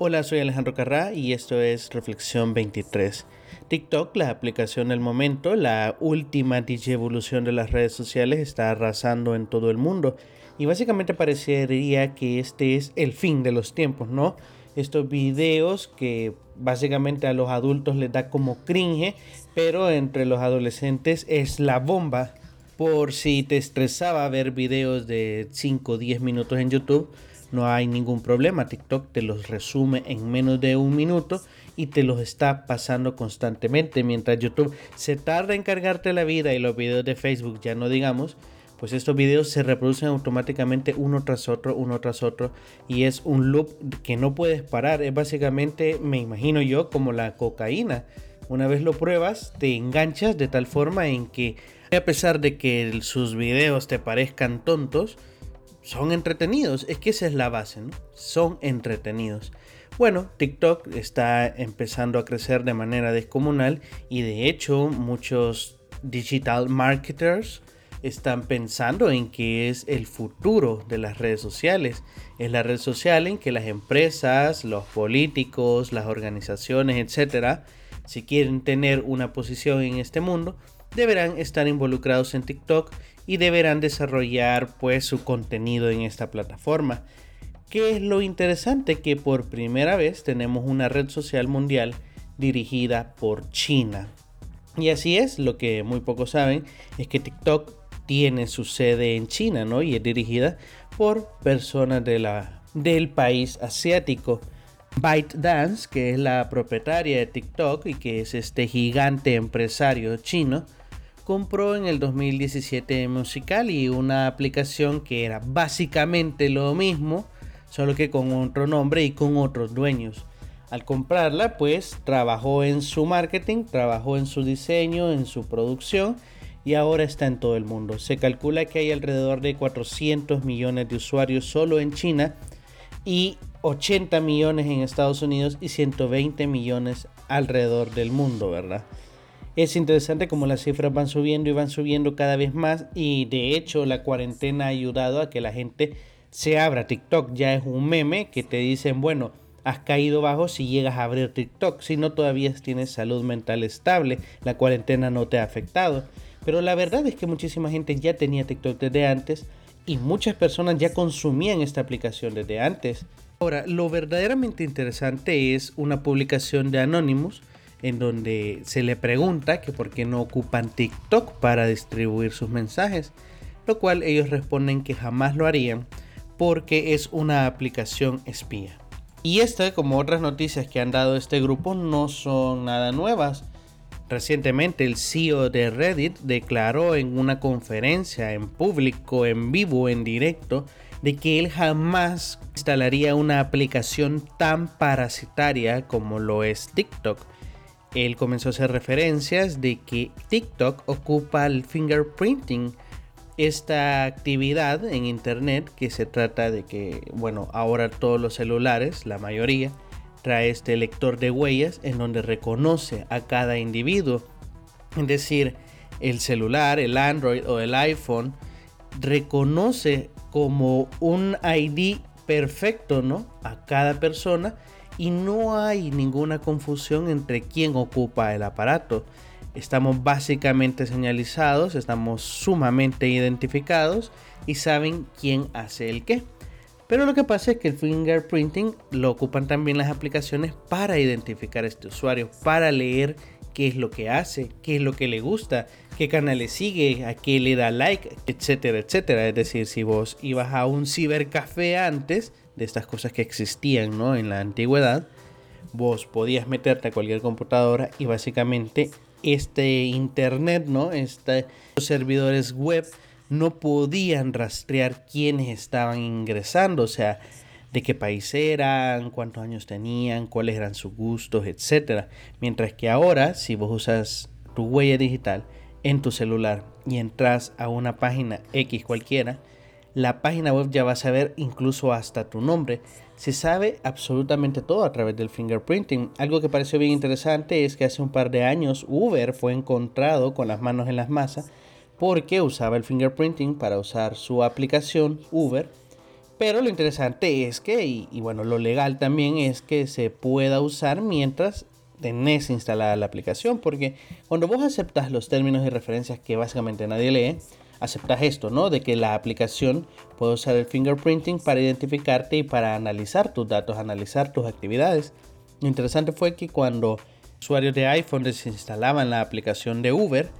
Hola, soy Alejandro Carrá y esto es Reflexión 23. TikTok, la aplicación del momento, la última evolución de las redes sociales, está arrasando en todo el mundo. Y básicamente parecería que este es el fin de los tiempos, ¿no? Estos videos que básicamente a los adultos les da como cringe, pero entre los adolescentes es la bomba. Por si te estresaba ver videos de 5 o 10 minutos en YouTube, no hay ningún problema. TikTok te los resume en menos de un minuto y te los está pasando constantemente. Mientras YouTube se tarda en cargarte la vida y los videos de Facebook ya no digamos, pues estos videos se reproducen automáticamente uno tras otro, uno tras otro y es un loop que no puedes parar. Es básicamente, me imagino yo, como la cocaína. Una vez lo pruebas, te enganchas de tal forma en que a pesar de que sus videos te parezcan tontos, son entretenidos. Es que esa es la base, ¿no? Son entretenidos. Bueno, TikTok está empezando a crecer de manera descomunal y de hecho muchos digital marketers están pensando en que es el futuro de las redes sociales. Es la red social en que las empresas, los políticos, las organizaciones, etcétera, si quieren tener una posición en este mundo, deberán estar involucrados en TikTok y deberán desarrollar pues su contenido en esta plataforma. ¿Qué es lo interesante? Que por primera vez tenemos una red social mundial dirigida por China. Y así es, lo que muy pocos saben es que TikTok tiene su sede en China, ¿no? Y es dirigida por personas de la, del país asiático. ByteDance, que es la propietaria de TikTok y que es este gigante empresario chino, compró en el 2017 Musical y una aplicación que era básicamente lo mismo, solo que con otro nombre y con otros dueños. Al comprarla, pues trabajó en su marketing, trabajó en su diseño, en su producción y ahora está en todo el mundo. Se calcula que hay alrededor de 400 millones de usuarios solo en China y 80 millones en Estados Unidos y 120 millones alrededor del mundo, ¿verdad? Es interesante como las cifras van subiendo y van subiendo cada vez más y de hecho la cuarentena ha ayudado a que la gente se abra TikTok. Ya es un meme que te dicen, bueno, has caído bajo si llegas a abrir TikTok. Si no todavía tienes salud mental estable, la cuarentena no te ha afectado. Pero la verdad es que muchísima gente ya tenía TikTok desde antes y muchas personas ya consumían esta aplicación desde antes. Ahora, lo verdaderamente interesante es una publicación de Anonymous en donde se le pregunta que por qué no ocupan TikTok para distribuir sus mensajes, lo cual ellos responden que jamás lo harían porque es una aplicación espía. Y esta, como otras noticias que han dado este grupo, no son nada nuevas. Recientemente el CEO de Reddit declaró en una conferencia en público, en vivo, en directo, de que él jamás instalaría una aplicación tan parasitaria como lo es TikTok él comenzó a hacer referencias de que TikTok ocupa el fingerprinting, esta actividad en internet que se trata de que, bueno, ahora todos los celulares, la mayoría, trae este lector de huellas en donde reconoce a cada individuo. Es decir, el celular, el Android o el iPhone reconoce como un ID perfecto, ¿no? A cada persona y no hay ninguna confusión entre quién ocupa el aparato. Estamos básicamente señalizados, estamos sumamente identificados y saben quién hace el qué. Pero lo que pasa es que el fingerprinting lo ocupan también las aplicaciones para identificar a este usuario, para leer qué es lo que hace, qué es lo que le gusta, qué canales sigue, a qué le da like, etcétera, etcétera. Es decir, si vos ibas a un cibercafé antes, de estas cosas que existían ¿no? en la antigüedad, vos podías meterte a cualquier computadora y básicamente este internet, ¿no? Este, los servidores web no podían rastrear quiénes estaban ingresando, o sea, de qué país eran, cuántos años tenían, cuáles eran sus gustos, etc. Mientras que ahora, si vos usas tu huella digital en tu celular y entras a una página X cualquiera, la página web ya va a saber incluso hasta tu nombre. Se sabe absolutamente todo a través del fingerprinting. Algo que pareció bien interesante es que hace un par de años Uber fue encontrado con las manos en las masas porque usaba el fingerprinting para usar su aplicación Uber Pero lo interesante es que, y, y, bueno, lo legal también es que se pueda usar mientras tenés instalada la aplicación, porque cuando vos aceptas los términos y referencias que básicamente nadie lee, aceptas esto, ¿no? De que la aplicación puede usar el fingerprinting para identificarte y para analizar tus datos, analizar tus actividades. Lo interesante fue que cuando usuarios de iPhone desinstalaban la aplicación de Uber,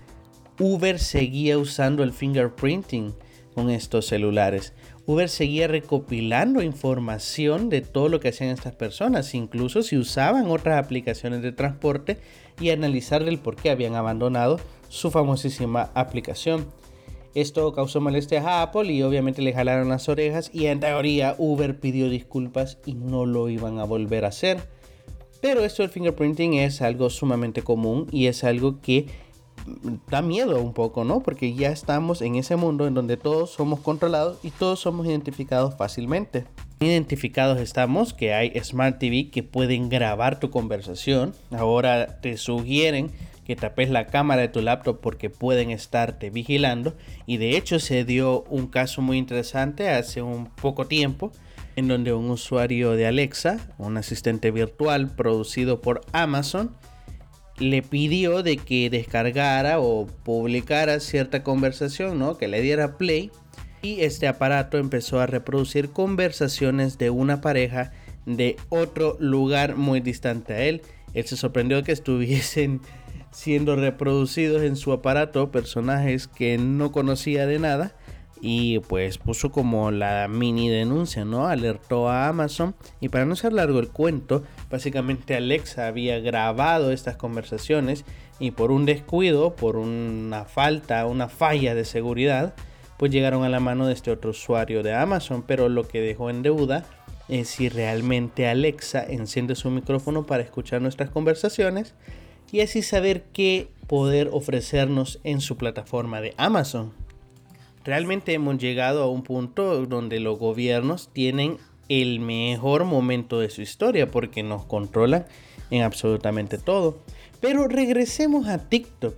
Uber seguía usando el fingerprinting con estos celulares. Uber seguía recopilando información de todo lo que hacían estas personas, incluso si usaban otras aplicaciones de transporte y analizar el por qué habían abandonado su famosísima aplicación. Esto causó molestias a Apple y obviamente le jalaron las orejas y en teoría Uber pidió disculpas y no lo iban a volver a hacer. Pero esto del fingerprinting es algo sumamente común y es algo que da miedo un poco, ¿no? Porque ya estamos en ese mundo en donde todos somos controlados y todos somos identificados fácilmente. Identificados estamos que hay Smart TV que pueden grabar tu conversación. Ahora te sugieren que tapes la cámara de tu laptop porque pueden estarte vigilando. Y de hecho se dio un caso muy interesante hace un poco tiempo en donde un usuario de Alexa, un asistente virtual producido por Amazon, le pidió de que descargara o publicara cierta conversación, ¿no? Que le diera play. Y este aparato empezó a reproducir conversaciones de una pareja de otro lugar muy distante a él. Él se sorprendió que estuviesen siendo reproducidos en su aparato personajes que no conocía de nada y pues puso como la mini denuncia, ¿no? Alertó a Amazon y para no ser largo el cuento, básicamente Alexa había grabado estas conversaciones y por un descuido, por una falta, una falla de seguridad, pues llegaron a la mano de este otro usuario de Amazon, pero lo que dejó en deuda es si realmente Alexa enciende su micrófono para escuchar nuestras conversaciones y así saber qué poder ofrecernos en su plataforma de Amazon. Realmente hemos llegado a un punto donde los gobiernos tienen el mejor momento de su historia porque nos controlan en absolutamente todo. Pero regresemos a TikTok.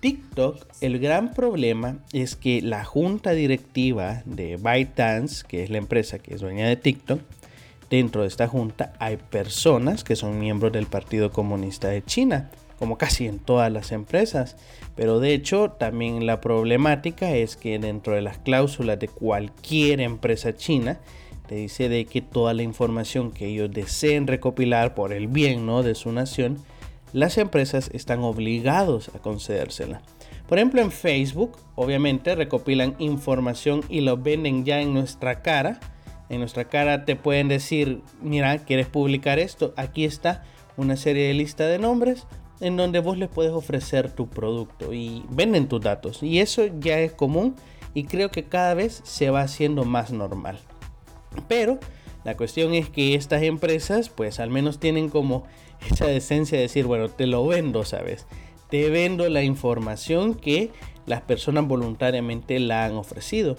TikTok, el gran problema es que la junta directiva de ByteDance, que es la empresa que es dueña de TikTok, dentro de esta junta hay personas que son miembros del Partido Comunista de China como casi en todas las empresas. Pero de hecho también la problemática es que dentro de las cláusulas de cualquier empresa china, te dice de que toda la información que ellos deseen recopilar por el bien ¿no? de su nación, las empresas están obligados a concedérsela. Por ejemplo, en Facebook, obviamente recopilan información y lo venden ya en nuestra cara. En nuestra cara te pueden decir, mira, ¿quieres publicar esto? Aquí está una serie de lista de nombres en donde vos les puedes ofrecer tu producto y venden tus datos. Y eso ya es común y creo que cada vez se va haciendo más normal. Pero la cuestión es que estas empresas pues al menos tienen como esa decencia de decir, bueno, te lo vendo, ¿sabes? Te vendo la información que las personas voluntariamente la han ofrecido.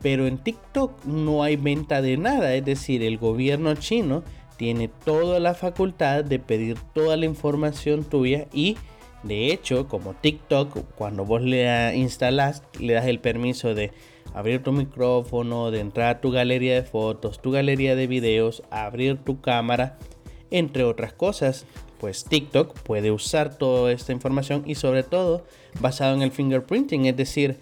Pero en TikTok no hay venta de nada, es decir, el gobierno chino tiene toda la facultad de pedir toda la información tuya y de hecho como TikTok cuando vos le instalas le das el permiso de abrir tu micrófono, de entrar a tu galería de fotos, tu galería de videos, abrir tu cámara, entre otras cosas. Pues TikTok puede usar toda esta información y sobre todo basado en el fingerprinting, es decir,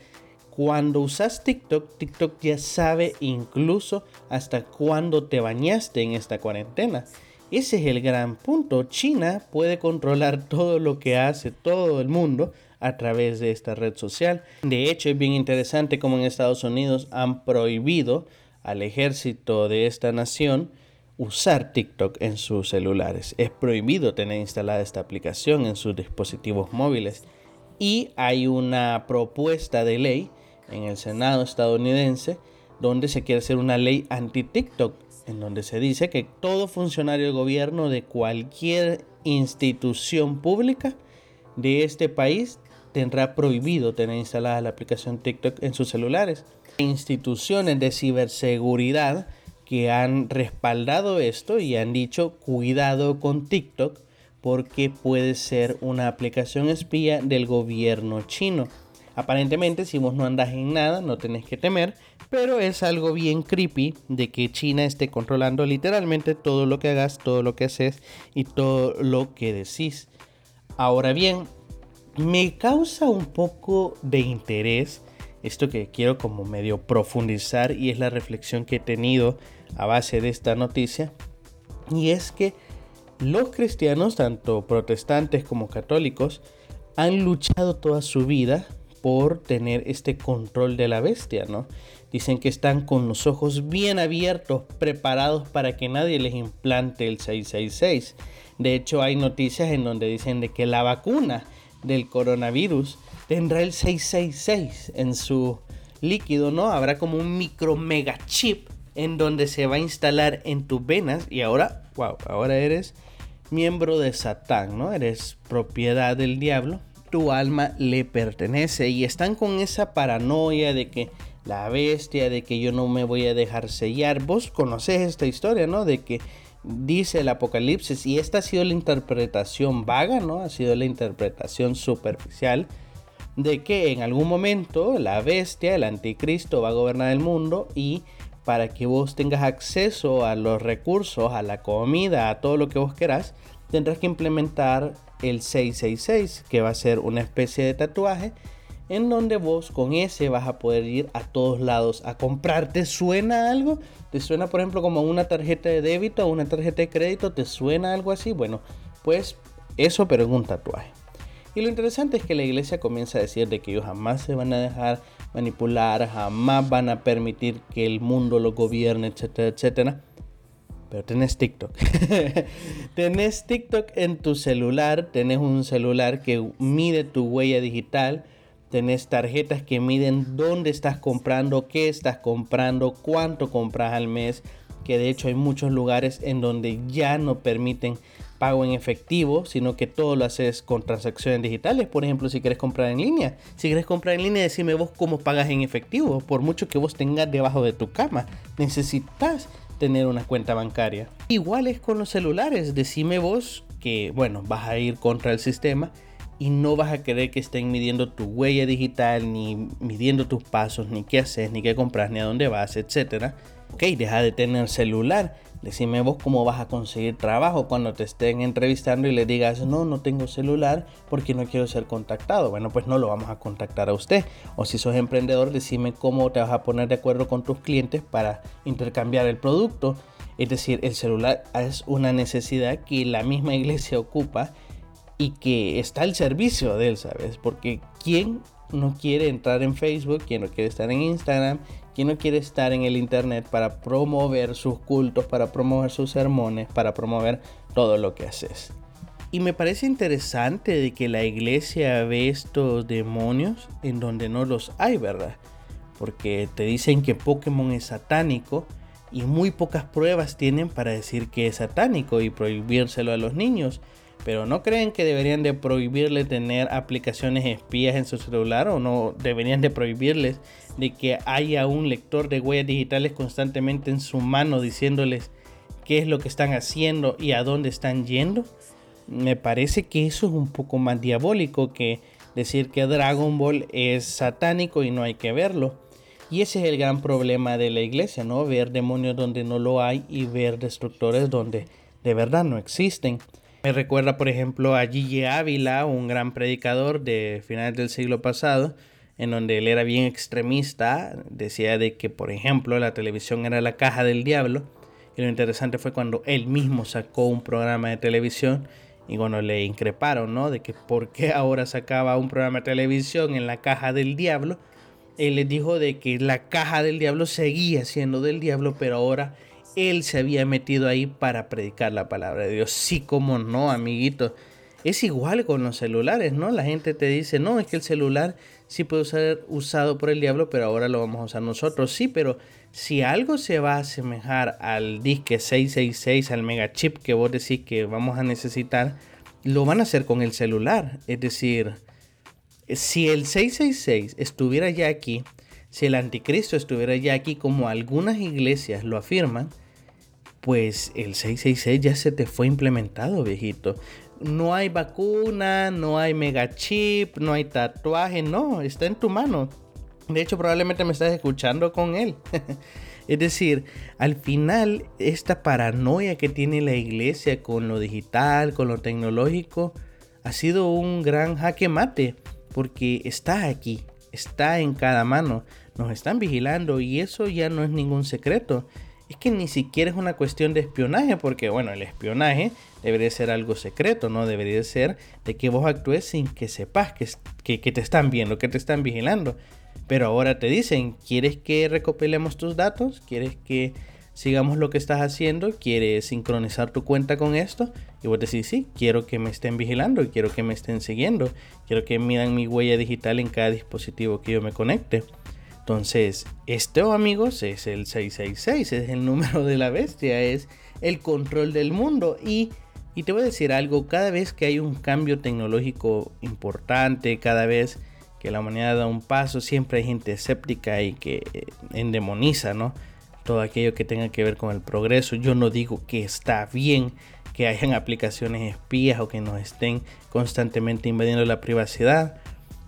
cuando usas TikTok, TikTok ya sabe incluso hasta cuándo te bañaste en esta cuarentena. Ese es el gran punto. China puede controlar todo lo que hace todo el mundo a través de esta red social. De hecho, es bien interesante como en Estados Unidos han prohibido al ejército de esta nación usar TikTok en sus celulares. Es prohibido tener instalada esta aplicación en sus dispositivos móviles. Y hay una propuesta de ley en el Senado estadounidense donde se quiere hacer una ley anti-TikTok, en donde se dice que todo funcionario de gobierno de cualquier institución pública de este país tendrá prohibido tener instalada la aplicación TikTok en sus celulares. Instituciones de ciberseguridad que han respaldado esto y han dicho cuidado con TikTok porque puede ser una aplicación espía del gobierno chino. Aparentemente, si vos no andas en nada, no tenés que temer, pero es algo bien creepy de que China esté controlando literalmente todo lo que hagas, todo lo que haces y todo lo que decís. Ahora bien, me causa un poco de interés esto que quiero como medio profundizar y es la reflexión que he tenido a base de esta noticia. Y es que los cristianos, tanto protestantes como católicos, han luchado toda su vida por tener este control de la bestia, ¿no? Dicen que están con los ojos bien abiertos, preparados para que nadie les implante el 666. De hecho, hay noticias en donde dicen de que la vacuna del coronavirus tendrá el 666 en su líquido, ¿no? Habrá como un micro mega chip en donde se va a instalar en tus venas y ahora, wow, ahora eres miembro de Satán, ¿no? Eres propiedad del diablo, tu alma le pertenece y están con esa paranoia de que la bestia, de que yo no me voy a dejar sellar. Vos conocés esta historia, ¿no? De que dice el Apocalipsis y esta ha sido la interpretación vaga, ¿no? Ha sido la interpretación superficial de que en algún momento la bestia, el anticristo, va a gobernar el mundo y para que vos tengas acceso a los recursos, a la comida, a todo lo que vos querás, tendrás que implementar el 666, que va a ser una especie de tatuaje en donde vos con ese vas a poder ir a todos lados a comprar. ¿Te suena algo? ¿Te suena, por ejemplo, como una tarjeta de débito o una tarjeta de crédito? ¿Te suena algo así? Bueno, pues eso, pero en un tatuaje. Y lo interesante es que la iglesia comienza a decir de que ellos jamás se van a dejar manipular, jamás van a permitir que el mundo lo gobierne, etcétera, etcétera. Pero tenés TikTok. tenés TikTok en tu celular, tenés un celular que mide tu huella digital, tenés tarjetas que miden dónde estás comprando, qué estás comprando, cuánto compras al mes, que de hecho hay muchos lugares en donde ya no permiten pago en efectivo, sino que todo lo haces con transacciones digitales. Por ejemplo, si quieres comprar en línea. Si quieres comprar en línea, decime vos cómo pagas en efectivo. Por mucho que vos tengas debajo de tu cama, necesitas tener una cuenta bancaria. Igual es con los celulares. Decime vos que, bueno, vas a ir contra el sistema y no vas a querer que estén midiendo tu huella digital, ni midiendo tus pasos, ni qué haces, ni qué compras, ni a dónde vas, etcétera. Ok, deja de tener celular Decime vos cómo vas a conseguir trabajo cuando te estén entrevistando y le digas, no, no tengo celular porque no quiero ser contactado. Bueno, pues no lo vamos a contactar a usted. O si sos emprendedor, decime cómo te vas a poner de acuerdo con tus clientes para intercambiar el producto. Es decir, el celular es una necesidad que la misma iglesia ocupa y que está al servicio de él, ¿sabes? Porque ¿quién no quiere entrar en Facebook, ¿quién no quiere estar en Instagram, ¿Quién no quiere estar en el Internet para promover sus cultos, para promover sus sermones, para promover todo lo que haces? Y me parece interesante de que la iglesia ve estos demonios en donde no los hay, ¿verdad? Porque te dicen que Pokémon es satánico y muy pocas pruebas tienen para decir que es satánico y prohibírselo a los niños. Pero ¿no creen que deberían de prohibirle tener aplicaciones espías en su celular o no deberían de prohibirles de que haya un lector de huellas digitales constantemente en su mano diciéndoles qué es lo que están haciendo y a dónde están yendo? Me parece que eso es un poco más diabólico que decir que Dragon Ball es satánico y no hay que verlo. Y ese es el gran problema de la iglesia, ¿no? Ver demonios donde no lo hay y ver destructores donde de verdad no existen. Me recuerda, por ejemplo, a Gigi Ávila, un gran predicador de finales del siglo pasado, en donde él era bien extremista, decía de que, por ejemplo, la televisión era la caja del diablo. Y lo interesante fue cuando él mismo sacó un programa de televisión y cuando le increparon, ¿no? De que por qué ahora sacaba un programa de televisión en la caja del diablo. Él les dijo de que la caja del diablo seguía siendo del diablo, pero ahora él se había metido ahí para predicar la palabra de Dios. Sí, como no, amiguito. Es igual con los celulares, ¿no? La gente te dice, no, es que el celular sí puede ser usado por el diablo, pero ahora lo vamos a usar nosotros. Sí, pero si algo se va a asemejar al disque 666, al mega chip que vos decís que vamos a necesitar, lo van a hacer con el celular. Es decir, si el 666 estuviera ya aquí, si el anticristo estuviera ya aquí como algunas iglesias lo afirman, pues el 666 ya se te fue implementado, viejito. no hay vacuna, no hay megachip, no hay tatuaje, no, está en tu mano. De hecho, probablemente me estás escuchando con él. es decir, al final, esta paranoia que tiene la iglesia con lo digital, con lo tecnológico, ha sido un gran jaque mate, porque está aquí, está en cada mano, nos están vigilando y eso ya no es ningún secreto. Es que ni siquiera es una cuestión de espionaje, porque bueno, el espionaje debería ser algo secreto, no debería ser de que vos actúes sin que sepas que, que, te están viendo, que te están vigilando. Pero ahora te dicen, ¿quieres que recopilemos tus datos? ¿Quieres que sigamos lo que estás haciendo? ¿Quieres sincronizar tu cuenta con esto? Y vos decís, sí, quiero que me estén vigilando, quiero que me estén siguiendo, quiero que midan mi huella digital en cada dispositivo que yo me conecte. Entonces, esto amigos es el 666, es el número de la bestia, es el control del mundo y y te voy a decir algo, cada vez que hay un cambio tecnológico importante, cada vez que la humanidad da un paso, siempre hay gente escéptica y que eh, endemoniza, ¿no? Todo aquello que tenga que ver con el progreso. Yo no digo que está bien que hayan aplicaciones espías o que nos estén constantemente invadiendo la privacidad,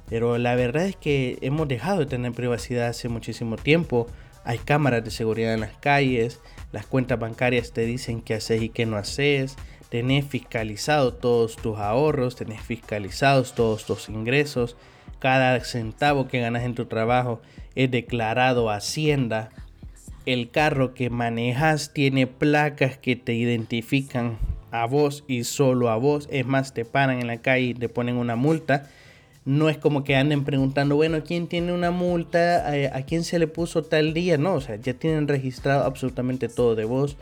pero la verdad es que hemos dejado de tener privacidad hace muchísimo tiempo. Hay cámaras de seguridad en las calles, las cuentas bancarias te dicen qué haces y qué no haces tenés fiscalizado todos tus ahorros, tenés fiscalizados todos tus ingresos, cada centavo que ganas en tu trabajo es declarado Hacienda, el carro que manejas tiene placas que te identifican a vos y solo a vos, es más, te paran en la calle y te ponen una multa. No es como que anden preguntando, bueno, ¿quién tiene una multa? ¿A quién se le puso tal día? No, o sea, ya tienen registrado absolutamente todo de vos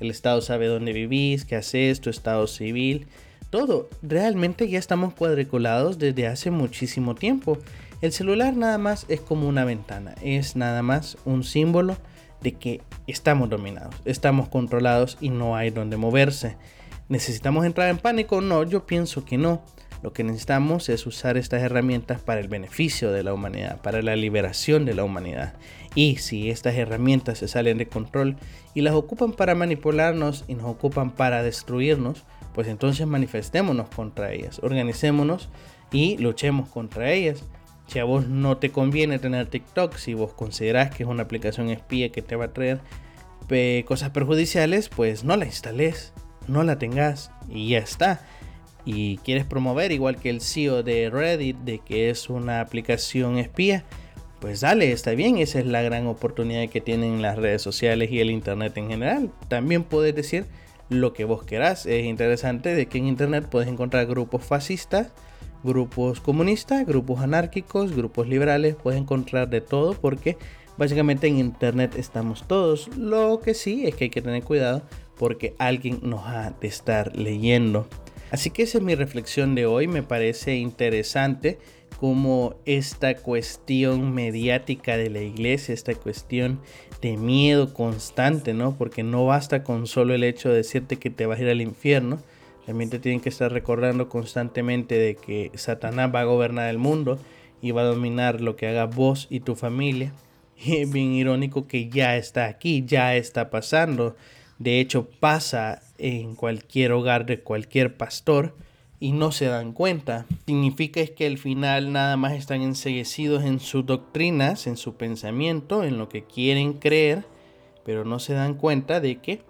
el Estado sabe dónde vivís, qué haces, tu estado civil, todo. Realmente ya estamos cuadriculados desde hace muchísimo tiempo. El celular nada más es como una ventana, es nada más un símbolo de que estamos dominados, estamos controlados y no hay donde moverse. ¿Necesitamos entrar en pánico? No, yo pienso que no. Lo que necesitamos es usar estas herramientas para el beneficio de la humanidad, para la liberación de la humanidad. Y si estas herramientas se salen de control y las ocupan para manipularnos y nos ocupan para destruirnos, pues entonces manifestémonos contra ellas, organicémonos y luchemos contra ellas. Si a vos no te conviene tener TikTok, si vos considerás que es una aplicación espía que te va a traer cosas perjudiciales, pues no la instales, no la tengas y ya está. Y quieres promover, igual que el CEO de Reddit, de que es una aplicación espía, pues dale, está bien, esa es la gran oportunidad que tienen las redes sociales y el internet en general. También puedes decir lo que vos querás. Es interesante de que en internet puedes encontrar grupos fascistas, grupos comunistas, grupos anárquicos, grupos liberales, puedes encontrar de todo porque básicamente en internet estamos todos. Lo que sí es que hay que tener cuidado porque alguien nos ha de estar leyendo. Así que esa es mi reflexión de hoy, me parece interesante como esta cuestión mediática de la iglesia, esta cuestión de miedo constante, ¿no? Porque no basta con solo el hecho de decirte que te vas a ir al infierno, realmente tienen que estar recordando constantemente de que Satanás va a gobernar el mundo y va a dominar lo que haga vos y tu familia. Y es bien irónico que ya está aquí, ya está pasando. De hecho, pasa en cualquier hogar de cualquier pastor y no se dan cuenta. Significa es que al final nada más están enseguecidos en sus doctrinas, en su pensamiento, en lo que quieren creer, pero no se dan cuenta de que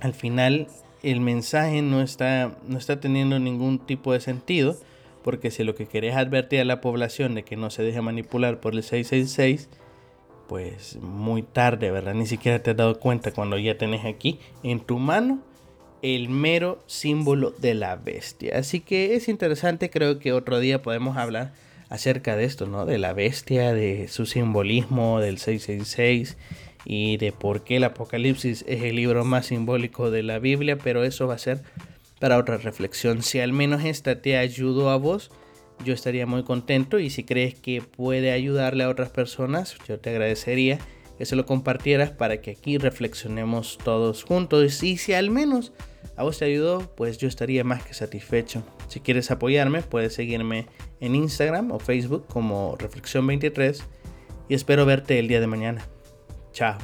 al final el mensaje no está, no está teniendo ningún tipo de sentido, porque si lo que querés advertir a la población de que no se deje manipular por el 666, pues muy tarde, ¿verdad? Ni siquiera te has dado cuenta cuando ya tenés aquí en tu mano el mero símbolo de la bestia. Así que es interesante, creo que otro día podemos hablar acerca de esto, ¿no? De la bestia, de su simbolismo, del 666 y de por qué el Apocalipsis es el libro más simbólico de la Biblia, pero eso va a ser para otra reflexión. Si al menos esta te ayudó a vos, yo estaría muy contento y si crees que puede ayudarle a otras personas, yo te agradecería que se lo compartieras para que aquí reflexionemos todos juntos y si al menos a vos te ayudó, pues yo estaría más que satisfecho. Si quieres apoyarme, puedes seguirme en Instagram o Facebook como Reflexión 23 y espero verte el día de mañana. Chao.